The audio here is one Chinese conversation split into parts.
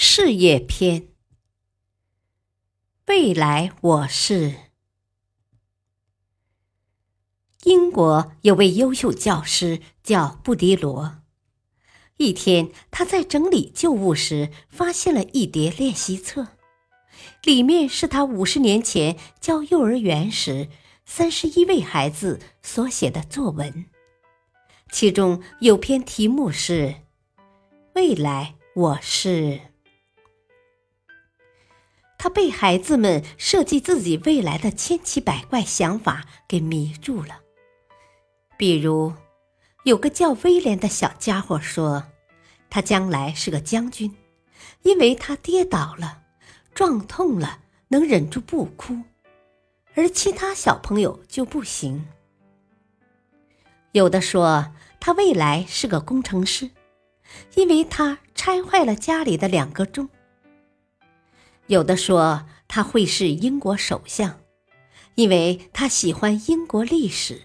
事业篇，未来我是。英国有位优秀教师叫布迪罗。一天，他在整理旧物时，发现了一叠练习册，里面是他五十年前教幼儿园时三十一位孩子所写的作文，其中有篇题目是“未来我是”。他被孩子们设计自己未来的千奇百怪想法给迷住了。比如，有个叫威廉的小家伙说，他将来是个将军，因为他跌倒了，撞痛了，能忍住不哭，而其他小朋友就不行。有的说他未来是个工程师，因为他拆坏了家里的两个钟。有的说他会是英国首相，因为他喜欢英国历史；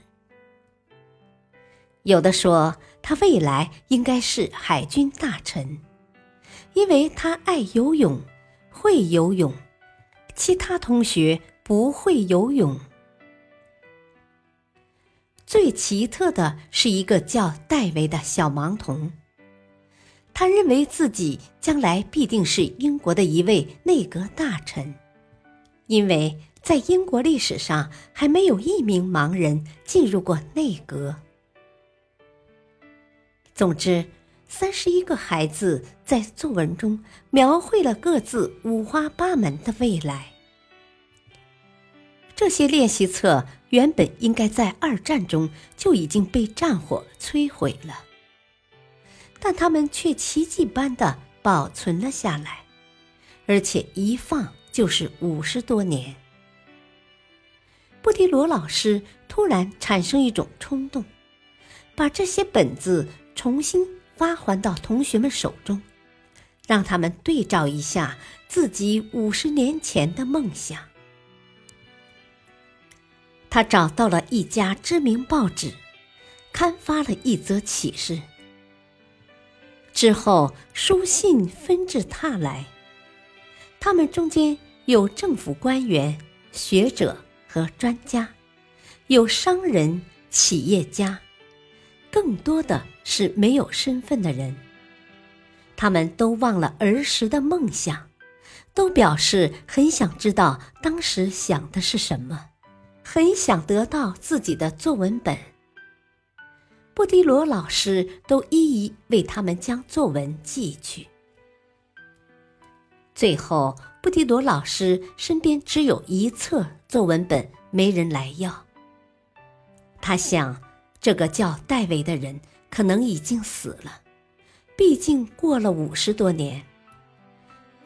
有的说他未来应该是海军大臣，因为他爱游泳，会游泳，其他同学不会游泳。最奇特的是一个叫戴维的小盲童。他认为自己将来必定是英国的一位内阁大臣，因为在英国历史上还没有一名盲人进入过内阁。总之，三十一个孩子在作文中描绘了各自五花八门的未来。这些练习册原本应该在二战中就已经被战火摧毁了。但他们却奇迹般的保存了下来，而且一放就是五十多年。布迪罗老师突然产生一种冲动，把这些本子重新发还到同学们手中，让他们对照一下自己五十年前的梦想。他找到了一家知名报纸，刊发了一则启事。之后，书信纷至沓来，他们中间有政府官员、学者和专家，有商人、企业家，更多的是没有身份的人。他们都忘了儿时的梦想，都表示很想知道当时想的是什么，很想得到自己的作文本。布迪罗老师都一一为他们将作文寄去。最后，布迪罗老师身边只有一册作文本，没人来要。他想，这个叫戴维的人可能已经死了，毕竟过了五十多年，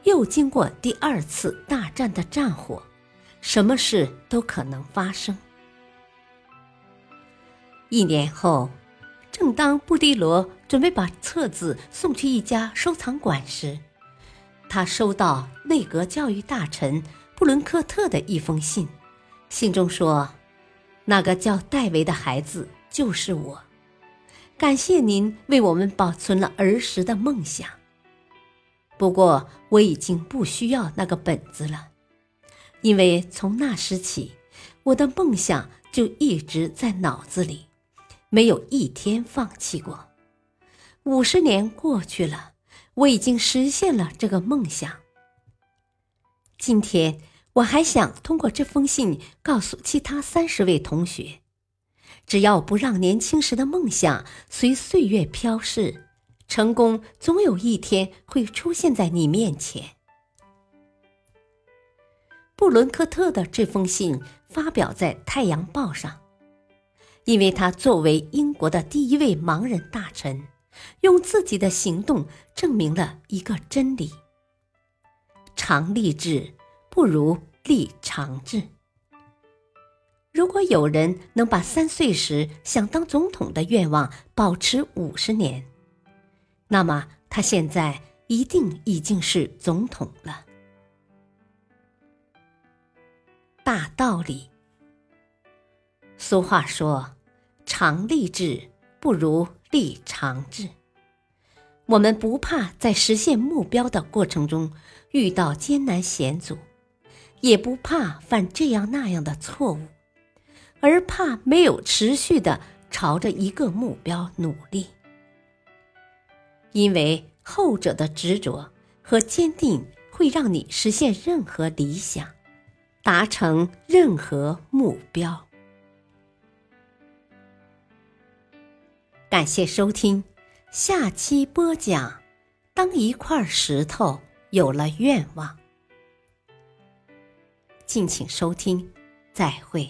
又经过第二次大战的战火，什么事都可能发生。一年后。正当布迪罗准备把册子送去一家收藏馆时，他收到内阁教育大臣布伦克特的一封信。信中说：“那个叫戴维的孩子就是我，感谢您为我们保存了儿时的梦想。不过我已经不需要那个本子了，因为从那时起，我的梦想就一直在脑子里。”没有一天放弃过。五十年过去了，我已经实现了这个梦想。今天，我还想通过这封信告诉其他三十位同学：只要不让年轻时的梦想随岁月飘逝，成功总有一天会出现在你面前。布伦克特的这封信发表在《太阳报》上。因为他作为英国的第一位盲人大臣，用自己的行动证明了一个真理：常立志不如立长志。如果有人能把三岁时想当总统的愿望保持五十年，那么他现在一定已经是总统了。大道理，俗话说：“常立志不如立长志。”我们不怕在实现目标的过程中遇到艰难险阻，也不怕犯这样那样的错误，而怕没有持续的朝着一个目标努力。因为后者的执着和坚定会让你实现任何理想，达成任何目标。感谢收听。下期播讲：当一块石头有了愿望。敬请收听，再会。